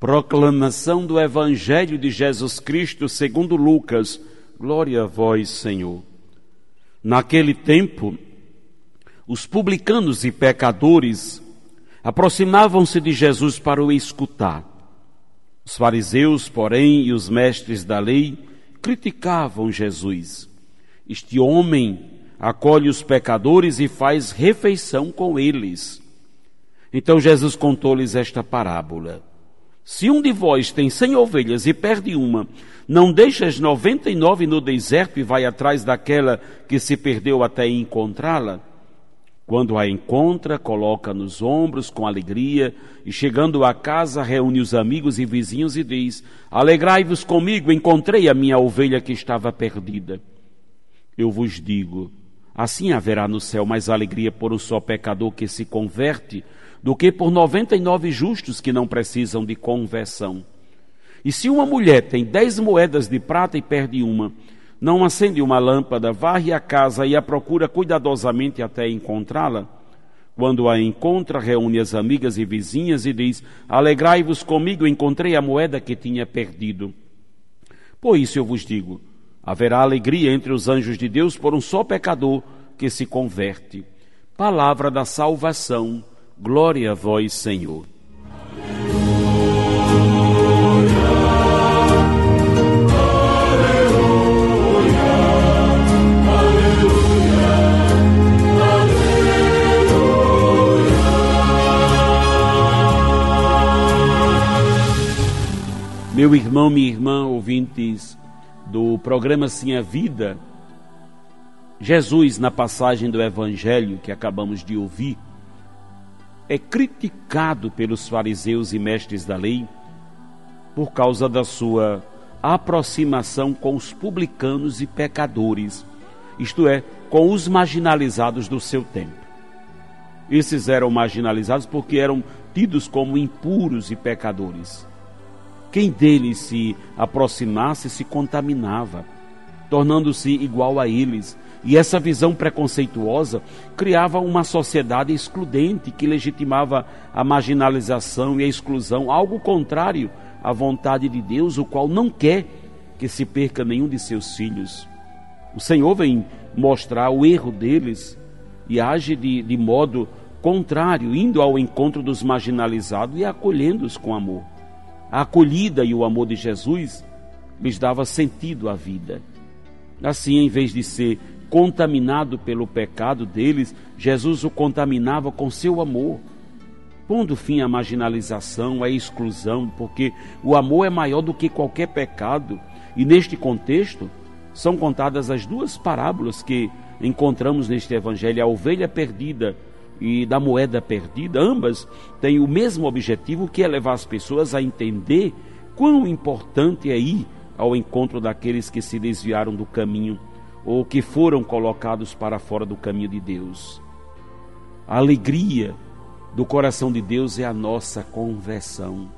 Proclamação do Evangelho de Jesus Cristo segundo Lucas. Glória a vós, Senhor. Naquele tempo, os publicanos e pecadores aproximavam-se de Jesus para o escutar. Os fariseus, porém, e os mestres da lei criticavam Jesus. Este homem acolhe os pecadores e faz refeição com eles. Então Jesus contou-lhes esta parábola. Se um de vós tem cem ovelhas e perde uma, não deixa as noventa e nove no deserto e vai atrás daquela que se perdeu até encontrá-la? Quando a encontra, coloca nos ombros com alegria e, chegando à casa, reúne os amigos e vizinhos e diz: Alegrai-vos comigo, encontrei a minha ovelha que estava perdida. Eu vos digo: Assim haverá no céu mais alegria por um só pecador que se converte do que por noventa e nove justos que não precisam de conversão. E se uma mulher tem dez moedas de prata e perde uma, não acende uma lâmpada, varre a casa e a procura cuidadosamente até encontrá-la? Quando a encontra, reúne as amigas e vizinhas e diz: Alegrai-vos comigo, encontrei a moeda que tinha perdido. Por isso eu vos digo: Haverá alegria entre os anjos de Deus por um só pecador que se converte. Palavra da salvação. Glória a vós, Senhor. Meu irmão, minha irmã, ouvintes do programa Sim a Vida, Jesus, na passagem do Evangelho que acabamos de ouvir, é criticado pelos fariseus e mestres da lei por causa da sua aproximação com os publicanos e pecadores, isto é, com os marginalizados do seu tempo. Esses eram marginalizados porque eram tidos como impuros e pecadores. Quem deles se aproximasse se contaminava, tornando-se igual a eles. E essa visão preconceituosa criava uma sociedade excludente que legitimava a marginalização e a exclusão, algo contrário à vontade de Deus, o qual não quer que se perca nenhum de seus filhos. O Senhor vem mostrar o erro deles e age de, de modo contrário, indo ao encontro dos marginalizados e acolhendo-os com amor. A acolhida e o amor de Jesus lhes dava sentido à vida. Assim, em vez de ser contaminado pelo pecado deles, Jesus o contaminava com seu amor, pondo fim à marginalização, à exclusão, porque o amor é maior do que qualquer pecado. E neste contexto, são contadas as duas parábolas que encontramos neste evangelho: a ovelha perdida e da moeda perdida, ambas têm o mesmo objetivo que é levar as pessoas a entender quão importante é ir ao encontro daqueles que se desviaram do caminho ou que foram colocados para fora do caminho de Deus. A alegria do coração de Deus é a nossa conversão.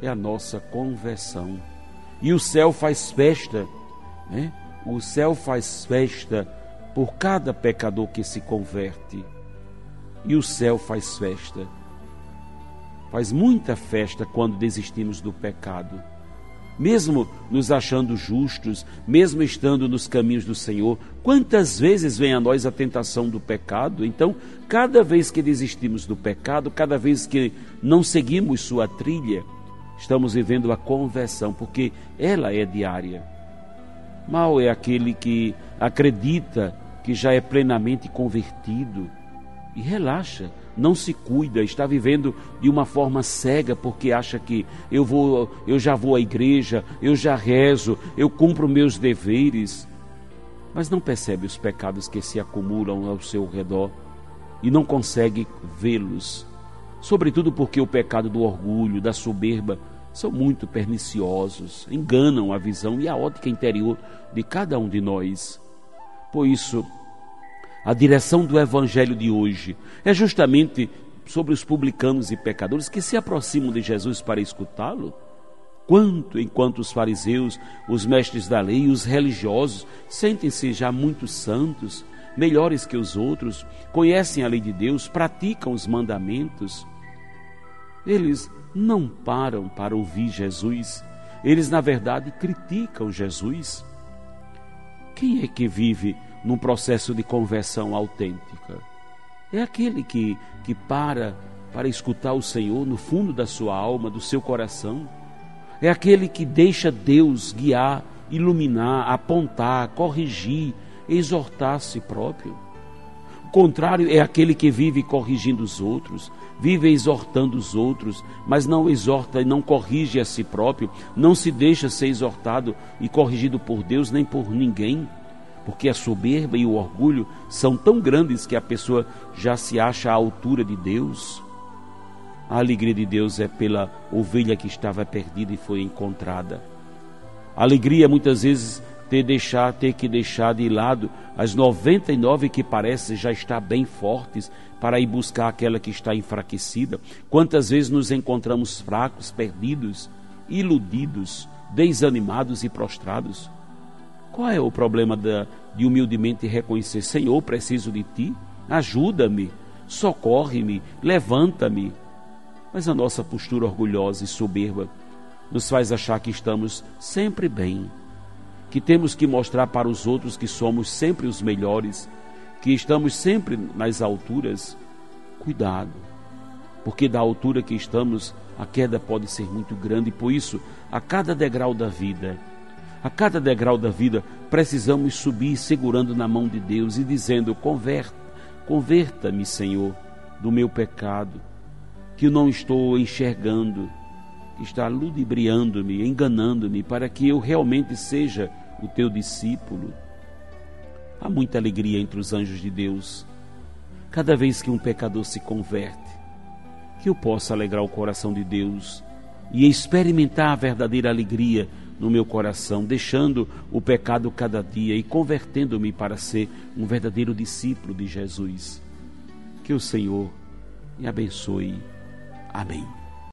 É a nossa conversão. E o céu faz festa, né? O céu faz festa por cada pecador que se converte e o céu faz festa. Faz muita festa quando desistimos do pecado. Mesmo nos achando justos, mesmo estando nos caminhos do Senhor, quantas vezes vem a nós a tentação do pecado? Então, cada vez que desistimos do pecado, cada vez que não seguimos sua trilha, estamos vivendo a conversão, porque ela é diária. Mal é aquele que acredita que já é plenamente convertido, e relaxa, não se cuida, está vivendo de uma forma cega porque acha que eu vou, eu já vou à igreja, eu já rezo, eu cumpro meus deveres, mas não percebe os pecados que se acumulam ao seu redor e não consegue vê-los. Sobretudo porque o pecado do orgulho, da soberba, são muito perniciosos, enganam a visão e a ótica interior de cada um de nós. Por isso, a direção do evangelho de hoje é justamente sobre os publicanos e pecadores que se aproximam de Jesus para escutá-lo. Quanto enquanto os fariseus, os mestres da lei os religiosos sentem-se já muito santos, melhores que os outros, conhecem a lei de Deus, praticam os mandamentos, eles não param para ouvir Jesus. Eles, na verdade, criticam Jesus. Quem é que vive num processo de conversão autêntica? É aquele que, que para para escutar o Senhor no fundo da sua alma, do seu coração é aquele que deixa Deus guiar, iluminar, apontar, corrigir, exortar a si próprio. O contrário é aquele que vive corrigindo os outros, vive exortando os outros, mas não exorta e não corrige a si próprio, não se deixa ser exortado e corrigido por Deus nem por ninguém, porque a soberba e o orgulho são tão grandes que a pessoa já se acha à altura de Deus. A alegria de Deus é pela ovelha que estava perdida e foi encontrada. A alegria muitas vezes ter deixar, ter que deixar de lado as 99 que parecem já estar bem fortes para ir buscar aquela que está enfraquecida. Quantas vezes nos encontramos fracos, perdidos, iludidos, desanimados e prostrados? Qual é o problema da, de humildemente reconhecer, Senhor, preciso de ti? Ajuda-me, socorre-me, levanta-me. Mas a nossa postura orgulhosa e soberba nos faz achar que estamos sempre bem, que temos que mostrar para os outros que somos sempre os melhores, que estamos sempre nas alturas. Cuidado, porque da altura que estamos, a queda pode ser muito grande, e por isso, a cada degrau da vida, a cada degrau da vida, precisamos subir segurando na mão de Deus e dizendo: Converta, converta-me, Senhor, do meu pecado que eu não estou enxergando, que está ludibriando-me, enganando-me, para que eu realmente seja o teu discípulo. Há muita alegria entre os anjos de Deus. Cada vez que um pecador se converte, que eu possa alegrar o coração de Deus e experimentar a verdadeira alegria no meu coração, deixando o pecado cada dia e convertendo-me para ser um verdadeiro discípulo de Jesus. Que o Senhor me abençoe Amém.